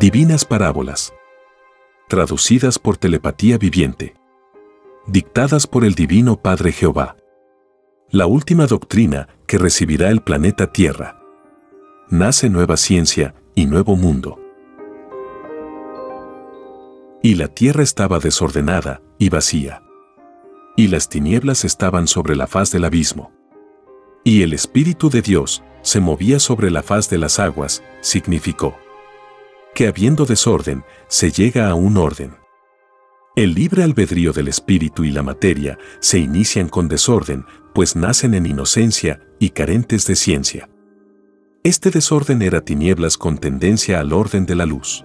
Divinas Parábolas. Traducidas por telepatía viviente. Dictadas por el Divino Padre Jehová. La última doctrina que recibirá el planeta Tierra. Nace nueva ciencia y nuevo mundo. Y la tierra estaba desordenada y vacía. Y las tinieblas estaban sobre la faz del abismo. Y el Espíritu de Dios se movía sobre la faz de las aguas, significó que habiendo desorden, se llega a un orden. El libre albedrío del espíritu y la materia se inician con desorden, pues nacen en inocencia y carentes de ciencia. Este desorden era tinieblas con tendencia al orden de la luz.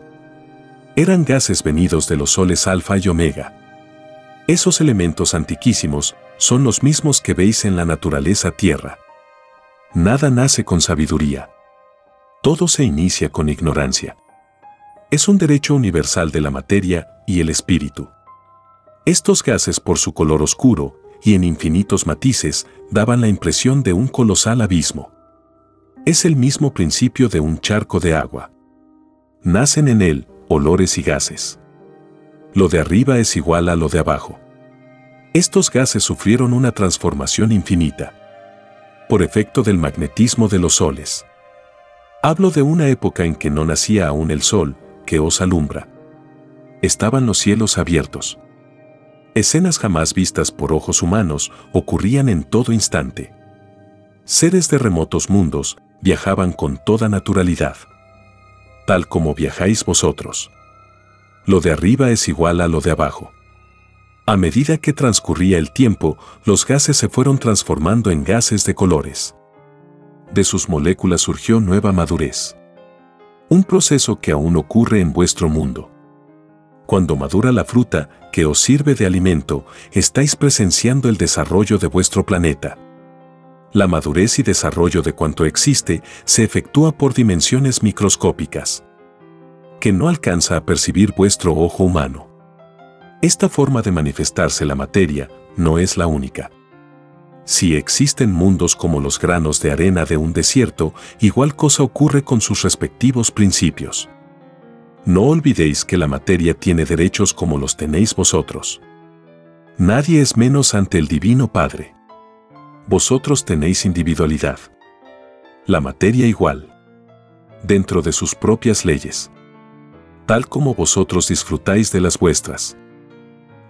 Eran gases venidos de los soles alfa y omega. Esos elementos antiquísimos son los mismos que veis en la naturaleza tierra. Nada nace con sabiduría. Todo se inicia con ignorancia es un derecho universal de la materia y el espíritu. Estos gases por su color oscuro y en infinitos matices daban la impresión de un colosal abismo. Es el mismo principio de un charco de agua. Nacen en él olores y gases. Lo de arriba es igual a lo de abajo. Estos gases sufrieron una transformación infinita. Por efecto del magnetismo de los soles. Hablo de una época en que no nacía aún el sol, que os alumbra. Estaban los cielos abiertos. Escenas jamás vistas por ojos humanos ocurrían en todo instante. Seres de remotos mundos viajaban con toda naturalidad. Tal como viajáis vosotros. Lo de arriba es igual a lo de abajo. A medida que transcurría el tiempo, los gases se fueron transformando en gases de colores. De sus moléculas surgió nueva madurez un proceso que aún ocurre en vuestro mundo. Cuando madura la fruta que os sirve de alimento, estáis presenciando el desarrollo de vuestro planeta. La madurez y desarrollo de cuanto existe se efectúa por dimensiones microscópicas, que no alcanza a percibir vuestro ojo humano. Esta forma de manifestarse la materia no es la única. Si existen mundos como los granos de arena de un desierto, igual cosa ocurre con sus respectivos principios. No olvidéis que la materia tiene derechos como los tenéis vosotros. Nadie es menos ante el Divino Padre. Vosotros tenéis individualidad. La materia igual. Dentro de sus propias leyes. Tal como vosotros disfrutáis de las vuestras.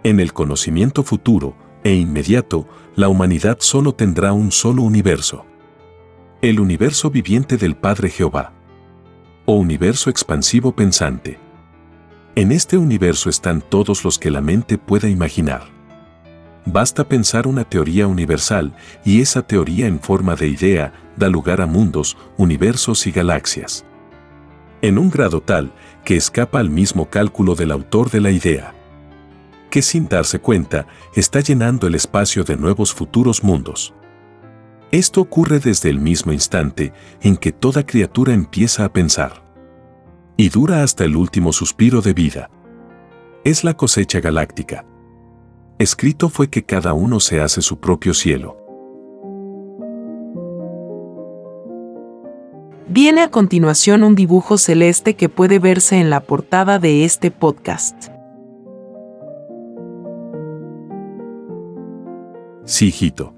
En el conocimiento futuro, e inmediato, la humanidad solo tendrá un solo universo. El universo viviente del Padre Jehová. O universo expansivo pensante. En este universo están todos los que la mente pueda imaginar. Basta pensar una teoría universal y esa teoría en forma de idea da lugar a mundos, universos y galaxias. En un grado tal que escapa al mismo cálculo del autor de la idea que sin darse cuenta está llenando el espacio de nuevos futuros mundos. Esto ocurre desde el mismo instante en que toda criatura empieza a pensar. Y dura hasta el último suspiro de vida. Es la cosecha galáctica. Escrito fue que cada uno se hace su propio cielo. Viene a continuación un dibujo celeste que puede verse en la portada de este podcast. Sí, hijito.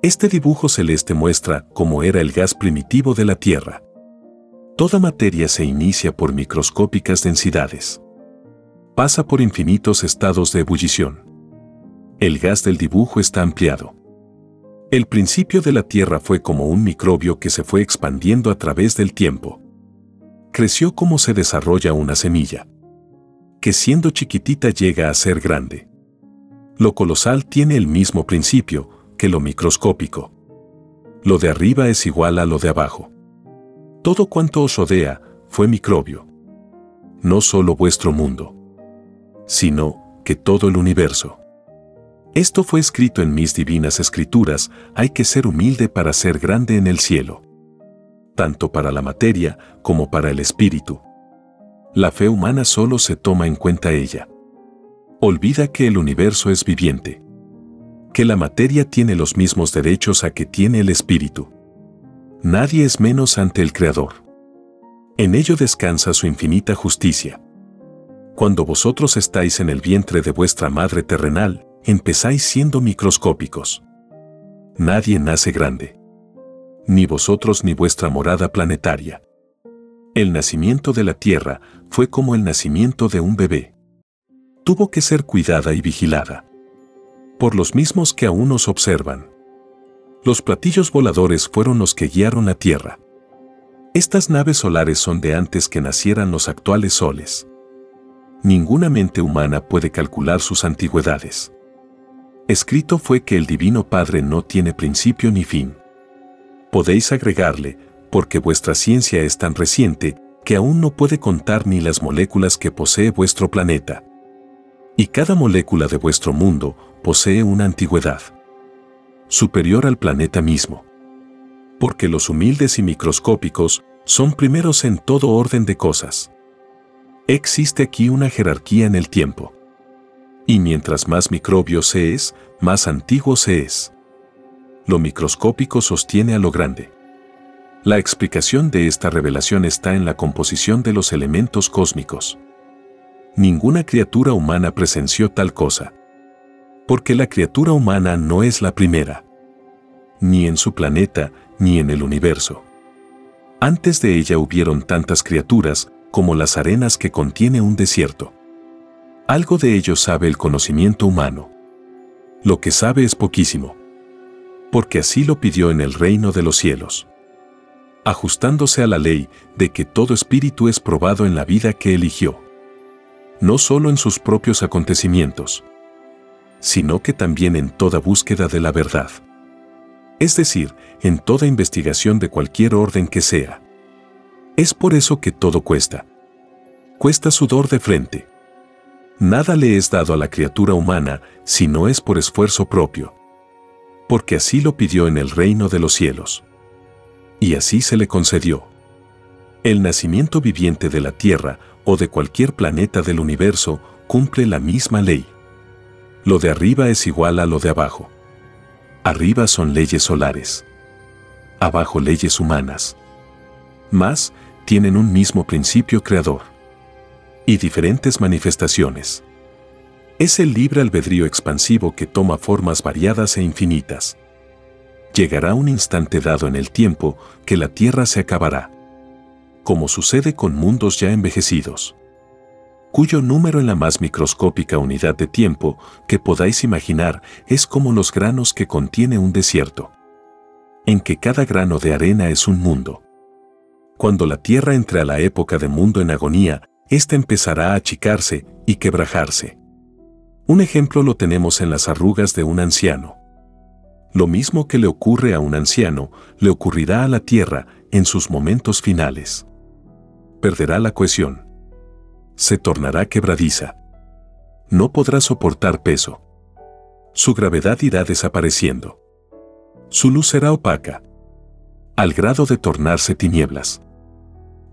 Este dibujo celeste muestra cómo era el gas primitivo de la Tierra. Toda materia se inicia por microscópicas densidades. Pasa por infinitos estados de ebullición. El gas del dibujo está ampliado. El principio de la Tierra fue como un microbio que se fue expandiendo a través del tiempo. Creció como se desarrolla una semilla, que siendo chiquitita llega a ser grande. Lo colosal tiene el mismo principio que lo microscópico. Lo de arriba es igual a lo de abajo. Todo cuanto os rodea fue microbio. No solo vuestro mundo, sino que todo el universo. Esto fue escrito en mis divinas escrituras, hay que ser humilde para ser grande en el cielo. Tanto para la materia como para el espíritu. La fe humana solo se toma en cuenta ella. Olvida que el universo es viviente. Que la materia tiene los mismos derechos a que tiene el espíritu. Nadie es menos ante el Creador. En ello descansa su infinita justicia. Cuando vosotros estáis en el vientre de vuestra madre terrenal, empezáis siendo microscópicos. Nadie nace grande. Ni vosotros ni vuestra morada planetaria. El nacimiento de la Tierra fue como el nacimiento de un bebé. Tuvo que ser cuidada y vigilada. Por los mismos que aún nos observan. Los platillos voladores fueron los que guiaron la Tierra. Estas naves solares son de antes que nacieran los actuales soles. Ninguna mente humana puede calcular sus antigüedades. Escrito fue que el Divino Padre no tiene principio ni fin. Podéis agregarle, porque vuestra ciencia es tan reciente que aún no puede contar ni las moléculas que posee vuestro planeta. Y cada molécula de vuestro mundo posee una antigüedad superior al planeta mismo. Porque los humildes y microscópicos son primeros en todo orden de cosas. Existe aquí una jerarquía en el tiempo. Y mientras más microbio se es, más antiguo se es. Lo microscópico sostiene a lo grande. La explicación de esta revelación está en la composición de los elementos cósmicos. Ninguna criatura humana presenció tal cosa. Porque la criatura humana no es la primera. Ni en su planeta, ni en el universo. Antes de ella hubieron tantas criaturas como las arenas que contiene un desierto. Algo de ello sabe el conocimiento humano. Lo que sabe es poquísimo. Porque así lo pidió en el reino de los cielos ajustándose a la ley de que todo espíritu es probado en la vida que eligió. No solo en sus propios acontecimientos, sino que también en toda búsqueda de la verdad. Es decir, en toda investigación de cualquier orden que sea. Es por eso que todo cuesta. Cuesta sudor de frente. Nada le es dado a la criatura humana si no es por esfuerzo propio. Porque así lo pidió en el reino de los cielos y así se le concedió. El nacimiento viviente de la Tierra o de cualquier planeta del universo cumple la misma ley. Lo de arriba es igual a lo de abajo. Arriba son leyes solares. Abajo leyes humanas. Más, tienen un mismo principio creador. Y diferentes manifestaciones. Es el libre albedrío expansivo que toma formas variadas e infinitas llegará un instante dado en el tiempo que la Tierra se acabará. Como sucede con mundos ya envejecidos. Cuyo número en la más microscópica unidad de tiempo que podáis imaginar es como los granos que contiene un desierto. En que cada grano de arena es un mundo. Cuando la Tierra entre a la época de mundo en agonía, ésta empezará a achicarse y quebrajarse. Un ejemplo lo tenemos en las arrugas de un anciano. Lo mismo que le ocurre a un anciano, le ocurrirá a la tierra en sus momentos finales. Perderá la cohesión. Se tornará quebradiza. No podrá soportar peso. Su gravedad irá desapareciendo. Su luz será opaca. Al grado de tornarse tinieblas.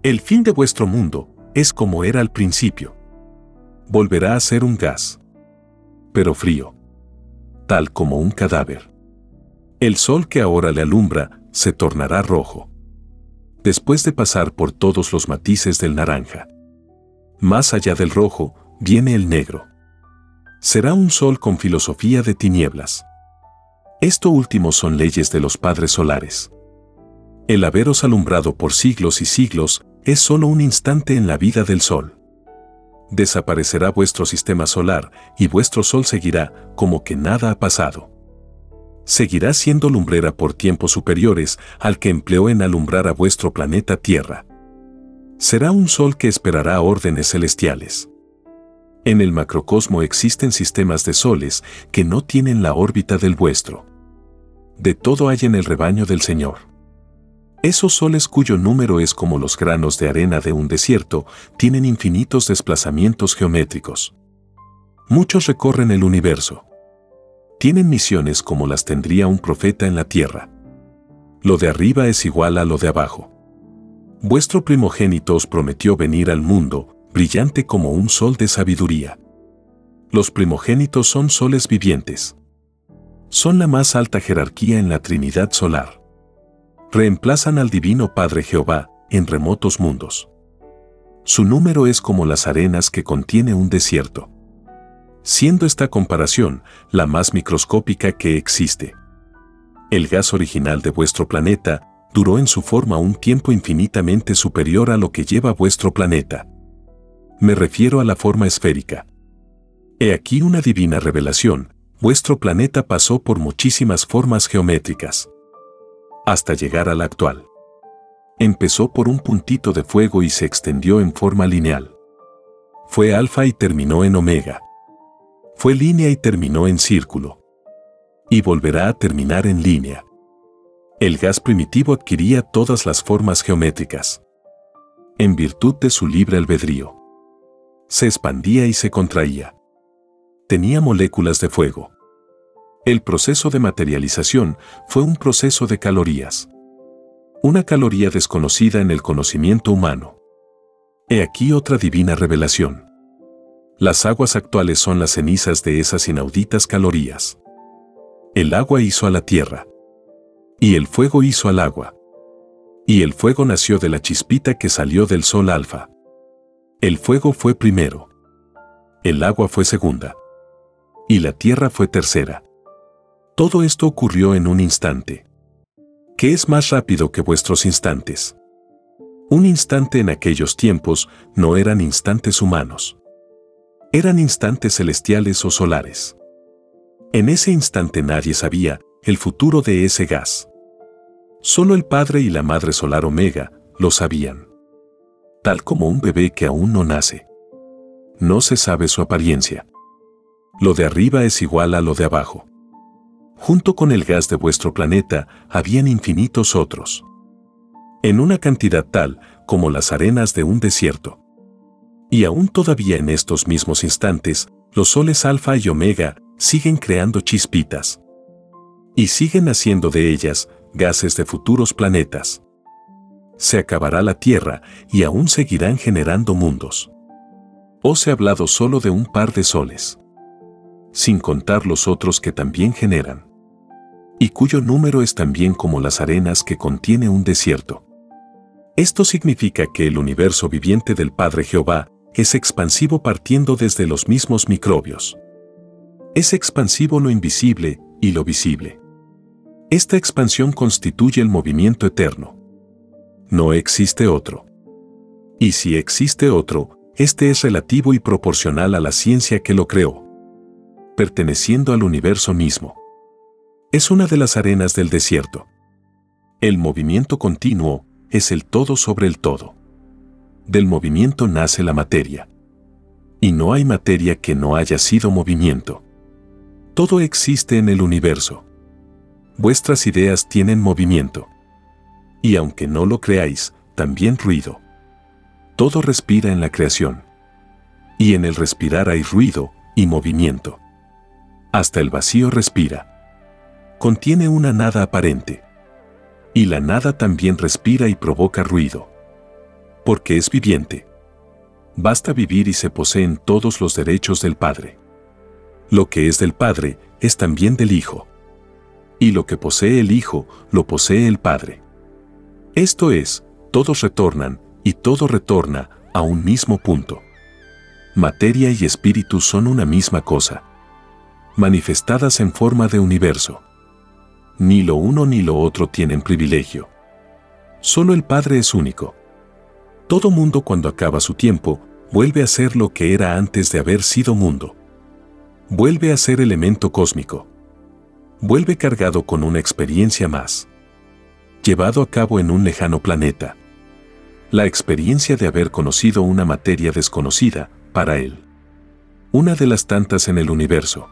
El fin de vuestro mundo es como era al principio. Volverá a ser un gas. Pero frío. Tal como un cadáver. El sol que ahora le alumbra se tornará rojo. Después de pasar por todos los matices del naranja. Más allá del rojo, viene el negro. Será un sol con filosofía de tinieblas. Esto último son leyes de los padres solares. El haberos alumbrado por siglos y siglos es solo un instante en la vida del sol. desaparecerá vuestro sistema solar y vuestro Sol seguirá como que nada ha pasado. Seguirá siendo lumbrera por tiempos superiores al que empleó en alumbrar a vuestro planeta Tierra. Será un Sol que esperará órdenes celestiales. En el macrocosmo existen sistemas de soles que no tienen la órbita del vuestro. De todo hay en el rebaño del Señor. Esos soles cuyo número es como los granos de arena de un desierto tienen infinitos desplazamientos geométricos. Muchos recorren el universo. Tienen misiones como las tendría un profeta en la tierra. Lo de arriba es igual a lo de abajo. Vuestro primogénito os prometió venir al mundo brillante como un sol de sabiduría. Los primogénitos son soles vivientes. Son la más alta jerarquía en la Trinidad solar. Reemplazan al Divino Padre Jehová en remotos mundos. Su número es como las arenas que contiene un desierto. Siendo esta comparación la más microscópica que existe. El gas original de vuestro planeta duró en su forma un tiempo infinitamente superior a lo que lleva vuestro planeta. Me refiero a la forma esférica. He aquí una divina revelación, vuestro planeta pasó por muchísimas formas geométricas. Hasta llegar a la actual. Empezó por un puntito de fuego y se extendió en forma lineal. Fue alfa y terminó en omega. Fue línea y terminó en círculo. Y volverá a terminar en línea. El gas primitivo adquiría todas las formas geométricas. En virtud de su libre albedrío se expandía y se contraía. Tenía moléculas de fuego. El proceso de materialización fue un proceso de calorías. Una caloría desconocida en el conocimiento humano. He aquí otra divina revelación. Las aguas actuales son las cenizas de esas inauditas calorías. El agua hizo a la tierra. Y el fuego hizo al agua. Y el fuego nació de la chispita que salió del sol alfa. El fuego fue primero. El agua fue segunda. Y la tierra fue tercera. Todo esto ocurrió en un instante. ¿Qué es más rápido que vuestros instantes? Un instante en aquellos tiempos no eran instantes humanos. Eran instantes celestiales o solares. En ese instante nadie sabía el futuro de ese gas. Solo el Padre y la Madre Solar Omega lo sabían tal como un bebé que aún no nace. No se sabe su apariencia. Lo de arriba es igual a lo de abajo. Junto con el gas de vuestro planeta habían infinitos otros. En una cantidad tal como las arenas de un desierto. Y aún todavía en estos mismos instantes, los soles alfa y omega siguen creando chispitas. Y siguen haciendo de ellas gases de futuros planetas se acabará la tierra y aún seguirán generando mundos. Os he hablado solo de un par de soles, sin contar los otros que también generan, y cuyo número es también como las arenas que contiene un desierto. Esto significa que el universo viviente del Padre Jehová es expansivo partiendo desde los mismos microbios. Es expansivo lo invisible y lo visible. Esta expansión constituye el movimiento eterno no existe otro. Y si existe otro, este es relativo y proporcional a la ciencia que lo creó, perteneciendo al universo mismo. Es una de las arenas del desierto. El movimiento continuo es el todo sobre el todo. Del movimiento nace la materia. Y no hay materia que no haya sido movimiento. Todo existe en el universo. Vuestras ideas tienen movimiento y aunque no lo creáis, también ruido. Todo respira en la creación. Y en el respirar hay ruido y movimiento. Hasta el vacío respira. Contiene una nada aparente. Y la nada también respira y provoca ruido. Porque es viviente. Basta vivir y se poseen todos los derechos del Padre. Lo que es del Padre es también del Hijo. Y lo que posee el Hijo lo posee el Padre. Esto es, todos retornan, y todo retorna, a un mismo punto. Materia y espíritu son una misma cosa, manifestadas en forma de universo. Ni lo uno ni lo otro tienen privilegio. Solo el Padre es único. Todo mundo cuando acaba su tiempo, vuelve a ser lo que era antes de haber sido mundo. Vuelve a ser elemento cósmico. Vuelve cargado con una experiencia más. Llevado a cabo en un lejano planeta. La experiencia de haber conocido una materia desconocida para él. Una de las tantas en el universo.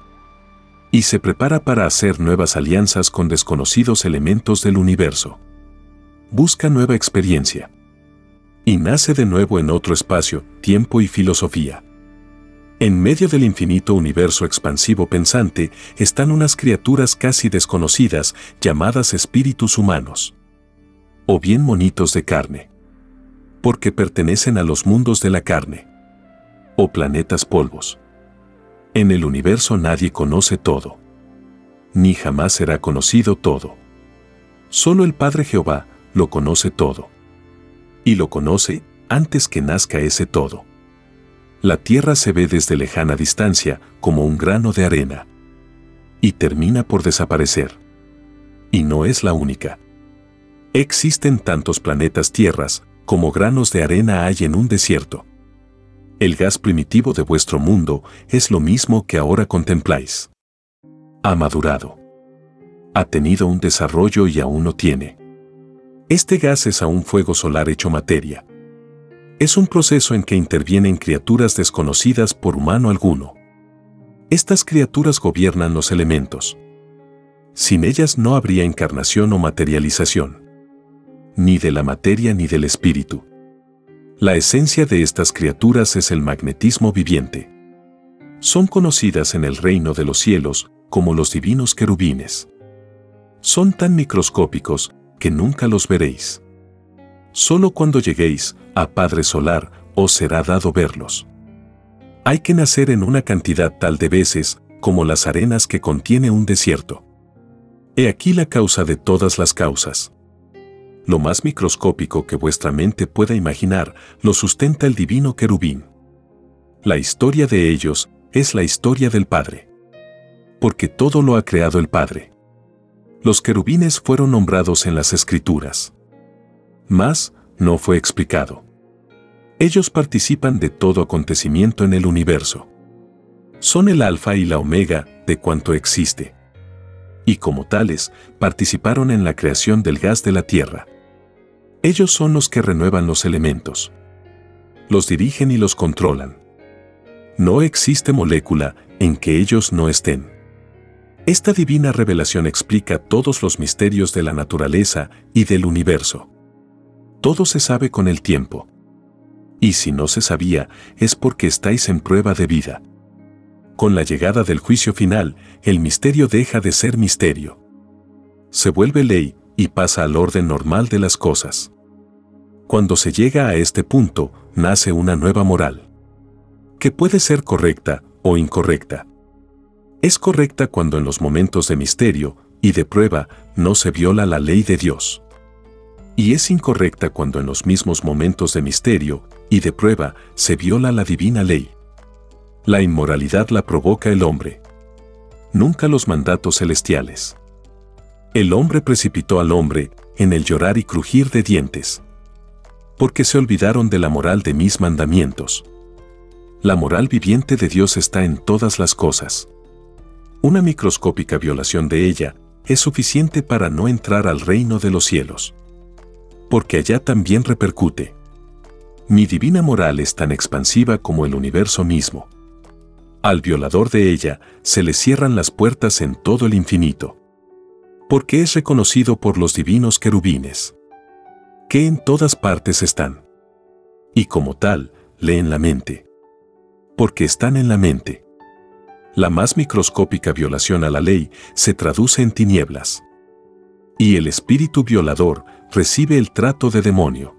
Y se prepara para hacer nuevas alianzas con desconocidos elementos del universo. Busca nueva experiencia y nace de nuevo en otro espacio, tiempo y filosofía. En medio del infinito universo expansivo pensante están unas criaturas casi desconocidas llamadas espíritus humanos. O bien monitos de carne. Porque pertenecen a los mundos de la carne. O planetas polvos. En el universo nadie conoce todo. Ni jamás será conocido todo. Solo el Padre Jehová lo conoce todo y lo conoce antes que nazca ese todo. La Tierra se ve desde lejana distancia como un grano de arena. Y termina por desaparecer. Y no es la única. Existen tantos planetas tierras como granos de arena hay en un desierto. El gas primitivo de vuestro mundo es lo mismo que ahora contempláis. Ha madurado. Ha tenido un desarrollo y aún no tiene. Este gas es aún fuego solar hecho materia. Es un proceso en que intervienen criaturas desconocidas por humano alguno. Estas criaturas gobiernan los elementos. Sin ellas no habría encarnación o materialización. Ni de la materia ni del espíritu. La esencia de estas criaturas es el magnetismo viviente. Son conocidas en el reino de los cielos como los divinos querubines. Son tan microscópicos que nunca los veréis. Solo cuando lleguéis a Padre Solar os será dado verlos. Hay que nacer en una cantidad tal de veces como las arenas que contiene un desierto. He aquí la causa de todas las causas. Lo más microscópico que vuestra mente pueda imaginar lo sustenta el divino querubín. La historia de ellos es la historia del Padre. Porque todo lo ha creado el Padre los querubines fueron nombrados en las escrituras. Más no fue explicado. Ellos participan de todo acontecimiento en el universo. Son el alfa y la omega de cuanto existe. Y como tales, participaron en la creación del gas de la Tierra. Ellos son los que renuevan los elementos. Los dirigen y los controlan. No existe molécula en que ellos no estén. Esta divina revelación explica todos los misterios de la naturaleza y del universo. Todo se sabe con el tiempo. Y si no se sabía, es porque estáis en prueba de vida. Con la llegada del juicio final, el misterio deja de ser misterio. Se vuelve ley y pasa al orden normal de las cosas. Cuando se llega a este punto, nace una nueva moral. Que puede ser correcta o incorrecta es correcta cuando en los momentos de misterio y de prueba no se viola la ley de Dios. Y es incorrecta cuando en los mismos momentos de misterio y de prueba se viola la divina ley. La inmoralidad la provoca el hombre. Nunca los mandatos celestiales. El hombre precipitó al hombre en el llorar y crujir de dientes. Porque se olvidaron de la moral de mis mandamientos. La moral viviente de Dios está en todas las cosas una microscópica violación de ella es suficiente para no entrar al reino de los cielos. Porque allá también repercute. Mi divina moral es tan expansiva como el universo mismo. Al violador de ella se le cierran las puertas en todo el infinito. Porque es reconocido por los divinos querubines. Que en todas partes están. Y como tal, leen la mente. Porque están en la mente la más microscópica violación a la ley se traduce en tinieblas. Y el espíritu violador recibe el trato de demonio.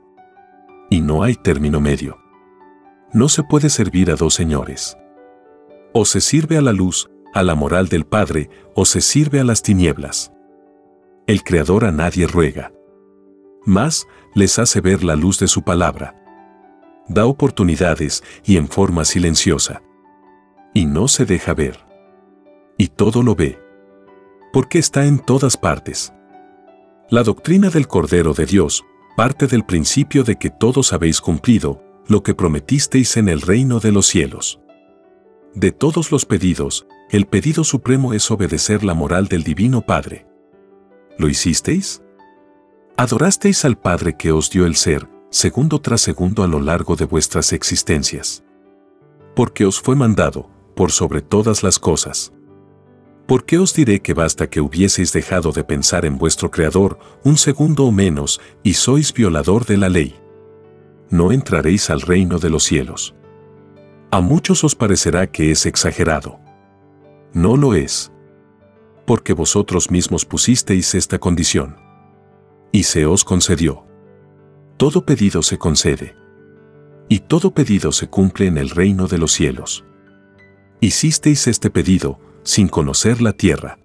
Y no hay término medio. No se puede servir a dos señores. O se sirve a la luz, a la moral del Padre, o se sirve a las tinieblas. El Creador a nadie ruega. Más les hace ver la luz de su palabra. Da oportunidades y en forma silenciosa y no se deja ver. Y todo lo ve. Porque está en todas partes. La doctrina del Cordero de Dios parte del principio de que todos habéis cumplido lo que prometisteis en el reino de los cielos. De todos los pedidos, el pedido supremo es obedecer la moral del Divino Padre. ¿Lo hicisteis? Adorasteis al Padre que os dio el ser, segundo tras segundo a lo largo de vuestras existencias. Porque os fue mandado, por sobre todas las cosas. ¿Por qué os diré que basta que hubieseis dejado de pensar en vuestro Creador un segundo o menos y sois violador de la ley? No entraréis al reino de los cielos. A muchos os parecerá que es exagerado. No lo es. Porque vosotros mismos pusisteis esta condición. Y se os concedió. Todo pedido se concede. Y todo pedido se cumple en el reino de los cielos. Hicisteis este pedido, sin conocer la Tierra.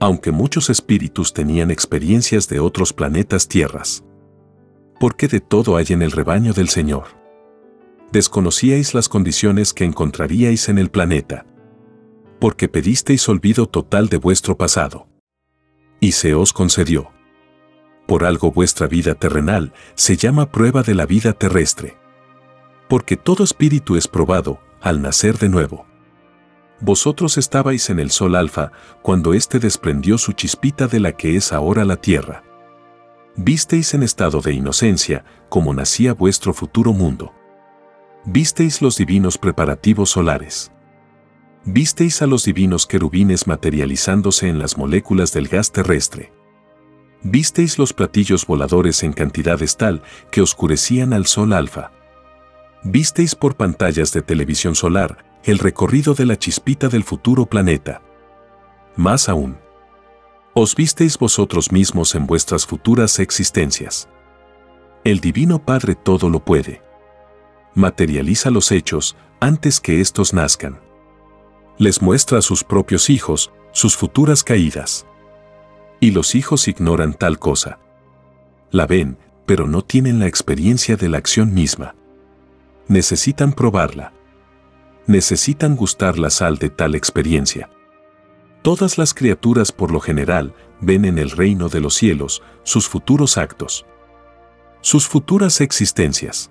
Aunque muchos espíritus tenían experiencias de otros planetas tierras. Porque de todo hay en el rebaño del Señor. Desconocíais las condiciones que encontraríais en el planeta. Porque pedisteis olvido total de vuestro pasado. Y se os concedió. Por algo vuestra vida terrenal se llama prueba de la vida terrestre. Porque todo espíritu es probado al nacer de nuevo. Vosotros estabais en el sol alfa cuando éste desprendió su chispita de la que es ahora la tierra. Visteis en estado de inocencia como nacía vuestro futuro mundo. Visteis los divinos preparativos solares. Visteis a los divinos querubines materializándose en las moléculas del gas terrestre. Visteis los platillos voladores en cantidades tal que oscurecían al sol alfa. Visteis por pantallas de televisión solar el recorrido de la chispita del futuro planeta. Más aún, os visteis vosotros mismos en vuestras futuras existencias. El Divino Padre todo lo puede. Materializa los hechos antes que éstos nazcan. Les muestra a sus propios hijos sus futuras caídas. Y los hijos ignoran tal cosa. La ven, pero no tienen la experiencia de la acción misma. Necesitan probarla necesitan gustar la sal de tal experiencia. Todas las criaturas por lo general ven en el reino de los cielos sus futuros actos, sus futuras existencias.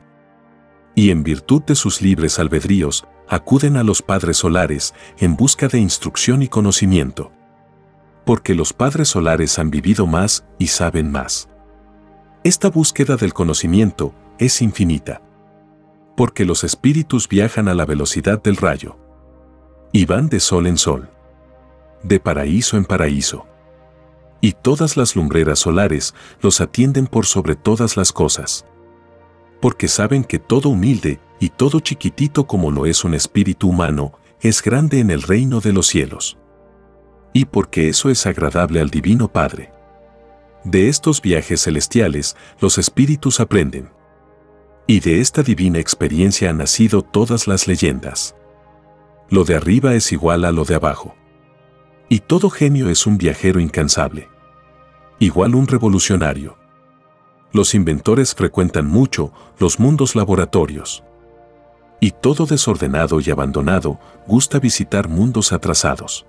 Y en virtud de sus libres albedríos, acuden a los padres solares en busca de instrucción y conocimiento. Porque los padres solares han vivido más y saben más. Esta búsqueda del conocimiento es infinita porque los espíritus viajan a la velocidad del rayo. Y van de sol en sol. De paraíso en paraíso. Y todas las lumbreras solares los atienden por sobre todas las cosas. Porque saben que todo humilde y todo chiquitito como lo es un espíritu humano, es grande en el reino de los cielos. Y porque eso es agradable al Divino Padre. De estos viajes celestiales, los espíritus aprenden y de esta divina experiencia han nacido todas las leyendas. Lo de arriba es igual a lo de abajo. Y todo genio es un viajero incansable. Igual un revolucionario. Los inventores frecuentan mucho los mundos laboratorios. Y todo desordenado y abandonado gusta visitar mundos atrasados.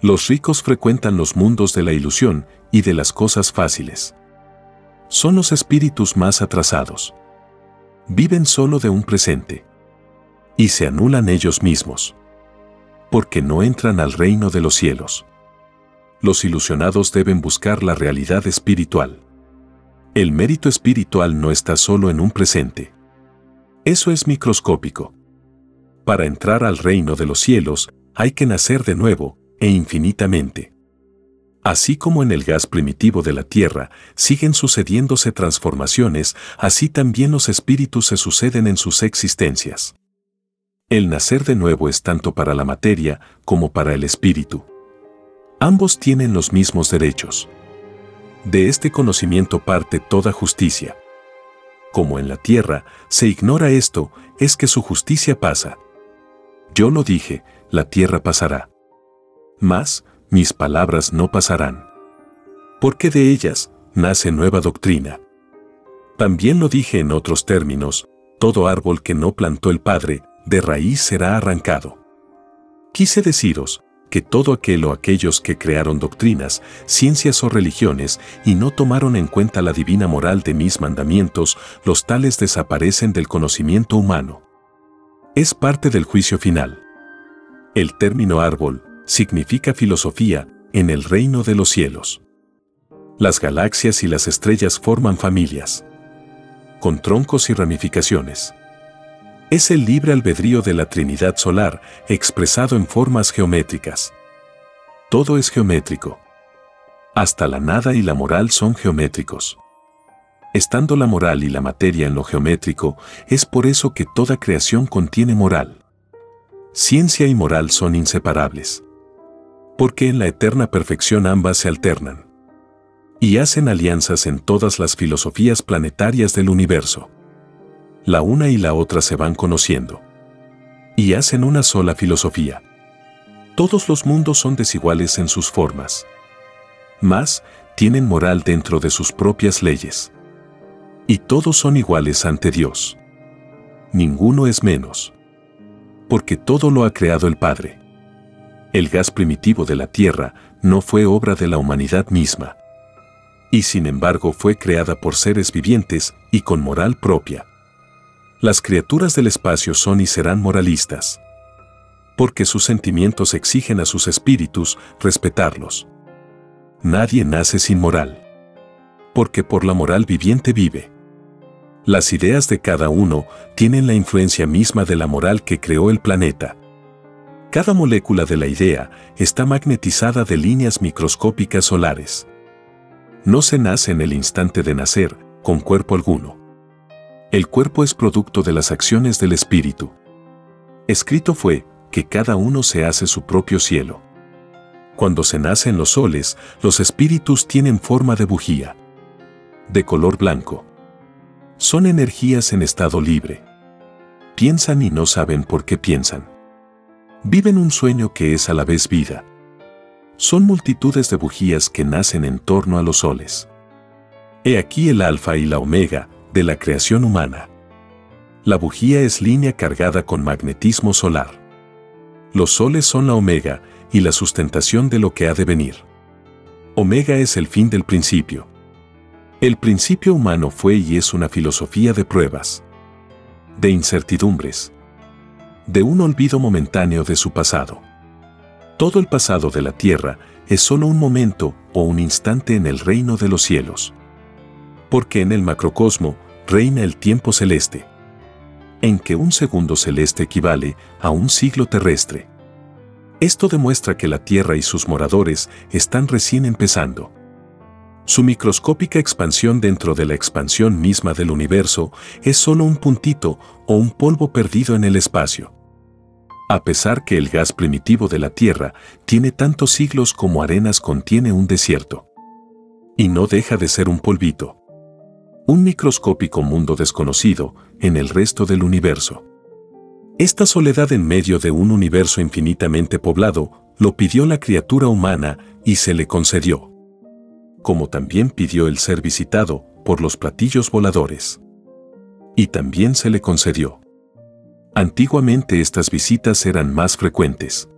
Los ricos frecuentan los mundos de la ilusión y de las cosas fáciles. Son los espíritus más atrasados viven solo de un presente. Y se anulan ellos mismos. Porque no entran al reino de los cielos. Los ilusionados deben buscar la realidad espiritual. El mérito espiritual no está solo en un presente. Eso es microscópico. Para entrar al reino de los cielos hay que nacer de nuevo e infinitamente. Así como en el gas primitivo de la Tierra siguen sucediéndose transformaciones, así también los espíritus se suceden en sus existencias. El nacer de nuevo es tanto para la materia como para el espíritu. Ambos tienen los mismos derechos. De este conocimiento parte toda justicia. Como en la tierra se ignora esto, es que su justicia pasa. Yo lo dije, la tierra pasará. Mas, mis palabras no pasarán. Porque de ellas nace nueva doctrina. También lo dije en otros términos, todo árbol que no plantó el Padre, de raíz será arrancado. Quise deciros, que todo aquel o aquellos que crearon doctrinas, ciencias o religiones y no tomaron en cuenta la divina moral de mis mandamientos, los tales desaparecen del conocimiento humano. Es parte del juicio final. El término árbol significa filosofía en el reino de los cielos. Las galaxias y las estrellas forman familias, con troncos y ramificaciones. Es el libre albedrío de la Trinidad solar expresado en formas geométricas. Todo es geométrico. Hasta la nada y la moral son geométricos. Estando la moral y la materia en lo geométrico, es por eso que toda creación contiene moral. Ciencia y moral son inseparables. Porque en la eterna perfección ambas se alternan. Y hacen alianzas en todas las filosofías planetarias del universo la una y la otra se van conociendo. Y hacen una sola filosofía. Todos los mundos son desiguales en sus formas. Más, tienen moral dentro de sus propias leyes. Y todos son iguales ante Dios. Ninguno es menos. Porque todo lo ha creado el Padre. El gas primitivo de la Tierra no fue obra de la humanidad misma. Y sin embargo fue creada por seres vivientes y con moral propia. Las criaturas del espacio son y serán moralistas. Porque sus sentimientos exigen a sus espíritus respetarlos. Nadie nace sin moral. Porque por la moral viviente vive. Las ideas de cada uno tienen la influencia misma de la moral que creó el planeta. Cada molécula de la idea está magnetizada de líneas microscópicas solares. No se nace en el instante de nacer, con cuerpo alguno. El cuerpo es producto de las acciones del espíritu. Escrito fue que cada uno se hace su propio cielo. Cuando se nace en los soles, los espíritus tienen forma de bujía, de color blanco. Son energías en estado libre. Piensan y no saben por qué piensan. Viven un sueño que es a la vez vida. Son multitudes de bujías que nacen en torno a los soles. He aquí el alfa y la omega, de la creación humana. La bujía es línea cargada con magnetismo solar. Los soles son la omega y la sustentación de lo que ha de venir. Omega es el fin del principio. El principio humano fue y es una filosofía de pruebas, de incertidumbres, de un olvido momentáneo de su pasado. Todo el pasado de la tierra es solo un momento o un instante en el reino de los cielos porque en el macrocosmo reina el tiempo celeste, en que un segundo celeste equivale a un siglo terrestre. Esto demuestra que la Tierra y sus moradores están recién empezando. Su microscópica expansión dentro de la expansión misma del universo es solo un puntito o un polvo perdido en el espacio. A pesar que el gas primitivo de la Tierra tiene tantos siglos como arenas contiene un desierto. Y no deja de ser un polvito un microscópico mundo desconocido en el resto del universo. Esta soledad en medio de un universo infinitamente poblado lo pidió la criatura humana y se le concedió. Como también pidió el ser visitado por los platillos voladores. Y también se le concedió. Antiguamente estas visitas eran más frecuentes.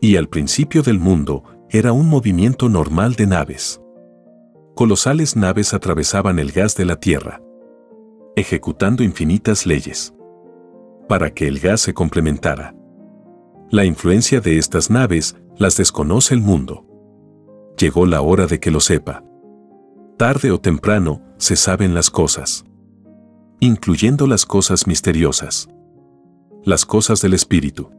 Y al principio del mundo era un movimiento normal de naves colosales naves atravesaban el gas de la Tierra, ejecutando infinitas leyes. Para que el gas se complementara. La influencia de estas naves las desconoce el mundo. Llegó la hora de que lo sepa. Tarde o temprano se saben las cosas. Incluyendo las cosas misteriosas. Las cosas del espíritu.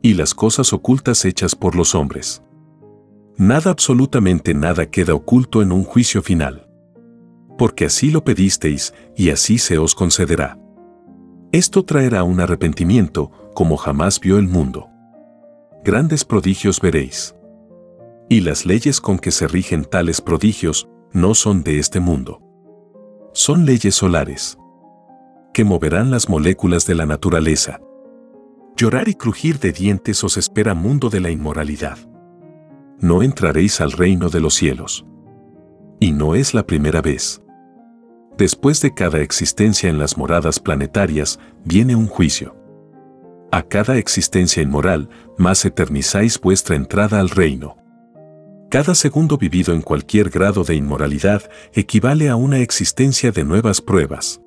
Y las cosas ocultas hechas por los hombres. Nada absolutamente nada queda oculto en un juicio final. Porque así lo pedisteis, y así se os concederá. Esto traerá un arrepentimiento, como jamás vio el mundo. Grandes prodigios veréis. Y las leyes con que se rigen tales prodigios no son de este mundo. Son leyes solares. Que moverán las moléculas de la naturaleza. Llorar y crujir de dientes os espera mundo de la inmoralidad no entraréis al reino de los cielos. Y no es la primera vez. Después de cada existencia en las moradas planetarias, viene un juicio. A cada existencia inmoral, más eternizáis vuestra entrada al reino. Cada segundo vivido en cualquier grado de inmoralidad equivale a una existencia de nuevas pruebas.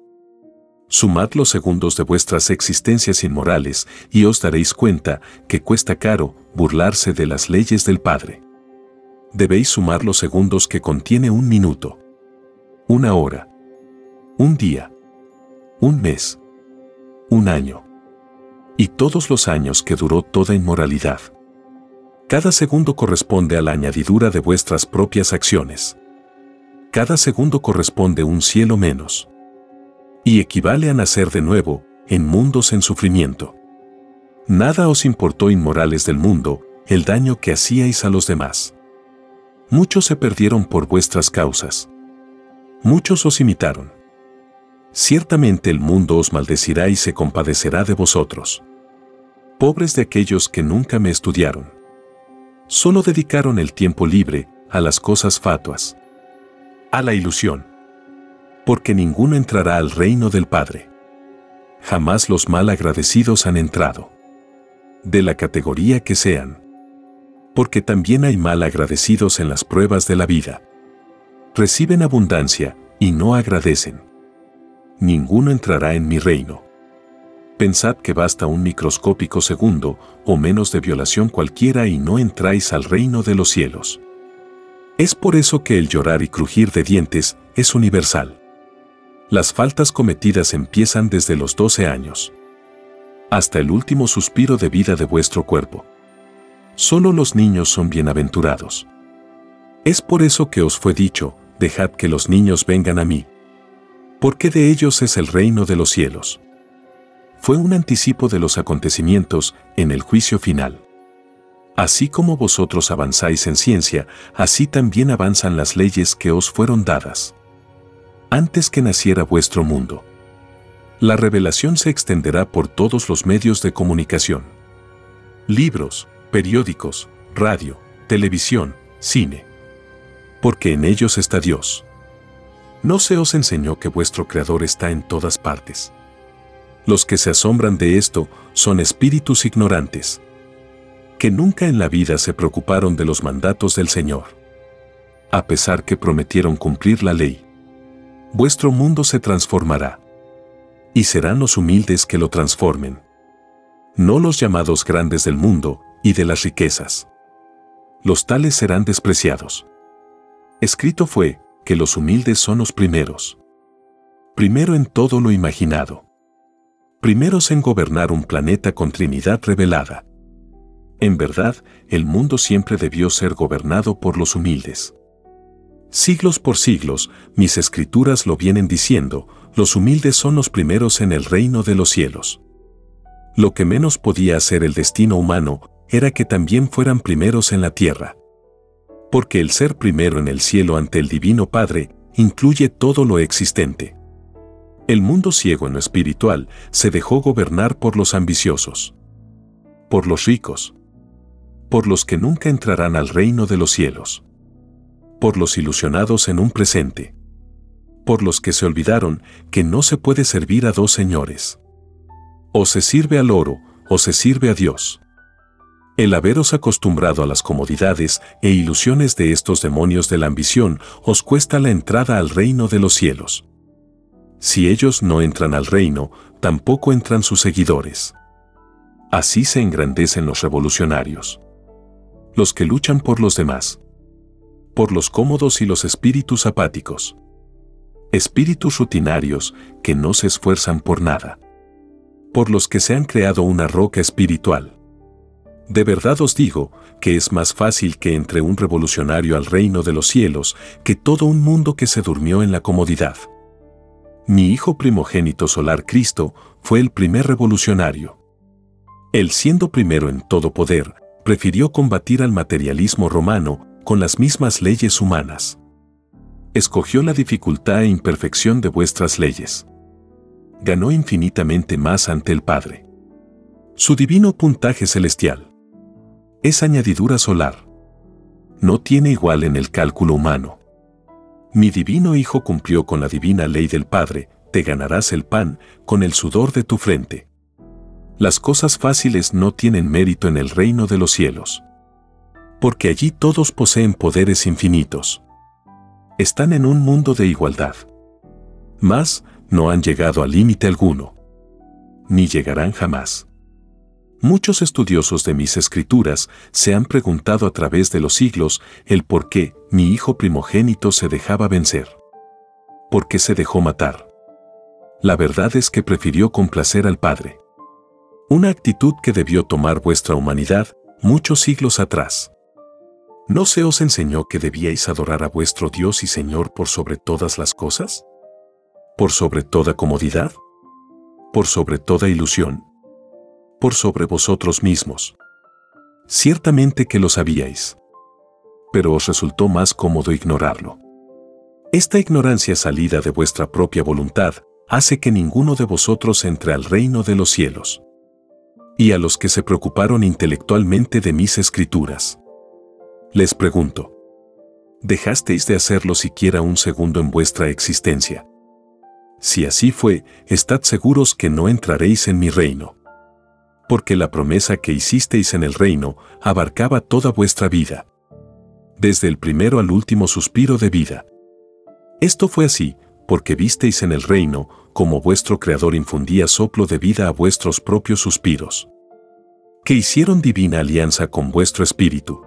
Sumad los segundos de vuestras existencias inmorales y os daréis cuenta que cuesta caro burlarse de las leyes del Padre. Debéis sumar los segundos que contiene un minuto, una hora, un día, un mes, un año y todos los años que duró toda inmoralidad. Cada segundo corresponde a la añadidura de vuestras propias acciones. Cada segundo corresponde un cielo menos. Y equivale a nacer de nuevo, en mundos en sufrimiento. Nada os importó inmorales del mundo, el daño que hacíais a los demás. Muchos se perdieron por vuestras causas. Muchos os imitaron. Ciertamente el mundo os maldecirá y se compadecerá de vosotros. Pobres de aquellos que nunca me estudiaron. Solo dedicaron el tiempo libre a las cosas fatuas. A la ilusión. Porque ninguno entrará al reino del Padre. Jamás los mal agradecidos han entrado. De la categoría que sean. Porque también hay mal agradecidos en las pruebas de la vida. Reciben abundancia y no agradecen. Ninguno entrará en mi reino. Pensad que basta un microscópico segundo o menos de violación cualquiera y no entráis al reino de los cielos. Es por eso que el llorar y crujir de dientes es universal. Las faltas cometidas empiezan desde los 12 años. Hasta el último suspiro de vida de vuestro cuerpo. Solo los niños son bienaventurados. Es por eso que os fue dicho, dejad que los niños vengan a mí. Porque de ellos es el reino de los cielos fue un anticipo de los acontecimientos en el juicio final. Así como vosotros avanzáis en ciencia, así también avanzan las leyes que os fueron dadas. Antes que naciera vuestro mundo. La revelación se extenderá por todos los medios de comunicación. Libros, periódicos, radio, televisión, cine. Porque en ellos está Dios. ¿No se os enseñó que vuestro Creador está en todas partes? Los que se asombran de esto son espíritus ignorantes, que nunca en la vida se preocuparon de los mandatos del Señor, a pesar que prometieron cumplir la ley. Vuestro mundo se transformará, y serán los humildes que lo transformen, no los llamados grandes del mundo y de las riquezas. Los tales serán despreciados. Escrito fue que los humildes son los primeros. Primero en todo lo imaginado primeros en gobernar un planeta con Trinidad revelada. En verdad, el mundo siempre debió ser gobernado por los humildes. Siglos por siglos, mis escrituras lo vienen diciendo, los humildes son los primeros en el reino de los cielos. Lo que menos podía hacer el destino humano era que también fueran primeros en la tierra. Porque el ser primero en el cielo ante el Divino Padre incluye todo lo existente. El mundo ciego en lo espiritual se dejó gobernar por los ambiciosos, por los ricos, por los que nunca entrarán al reino de los cielos, por los ilusionados en un presente, por los que se olvidaron que no se puede servir a dos señores. O se sirve al oro, o se sirve a Dios. El haberos acostumbrado a las comodidades e ilusiones de estos demonios de la ambición os cuesta la entrada al reino de los cielos. Si ellos no entran al reino, tampoco entran sus seguidores. Así se engrandecen los revolucionarios. Los que luchan por los demás. Por los cómodos y los espíritus apáticos. Espíritus rutinarios que no se esfuerzan por nada. Por los que se han creado una roca espiritual. De verdad os digo que es más fácil que entre un revolucionario al reino de los cielos que todo un mundo que se durmió en la comodidad. Mi hijo primogénito solar Cristo fue el primer revolucionario. Él siendo primero en todo poder, prefirió combatir al materialismo romano con las mismas leyes humanas. Escogió la dificultad e imperfección de vuestras leyes. Ganó infinitamente más ante el Padre. Su divino puntaje celestial es añadidura solar. No tiene igual en el cálculo humano. Mi divino Hijo cumplió con la divina ley del Padre, te ganarás el pan con el sudor de tu frente. Las cosas fáciles no tienen mérito en el reino de los cielos. Porque allí todos poseen poderes infinitos. Están en un mundo de igualdad. Mas, no han llegado a límite alguno. Ni llegarán jamás. Muchos estudiosos de mis escrituras se han preguntado a través de los siglos el por qué mi hijo primogénito se dejaba vencer. ¿Por qué se dejó matar? La verdad es que prefirió complacer al Padre. Una actitud que debió tomar vuestra humanidad muchos siglos atrás. ¿No se os enseñó que debíais adorar a vuestro Dios y Señor por sobre todas las cosas? ¿Por sobre toda comodidad? ¿Por sobre toda ilusión? ¿Por sobre vosotros mismos? Ciertamente que lo sabíais. Pero os resultó más cómodo ignorarlo. Esta ignorancia salida de vuestra propia voluntad hace que ninguno de vosotros entre al reino de los cielos y a los que se preocuparon intelectualmente de mis escrituras. Les pregunto, ¿dejasteis de hacerlo siquiera un segundo en vuestra existencia? Si así fue, estad seguros que no entraréis en mi reino. Porque la promesa que hicisteis en el reino abarcaba toda vuestra vida. Desde el primero al último suspiro de vida. Esto fue así, porque visteis en el reino como vuestro Creador infundía soplo de vida a vuestros propios suspiros. Que hicieron divina alianza con vuestro espíritu.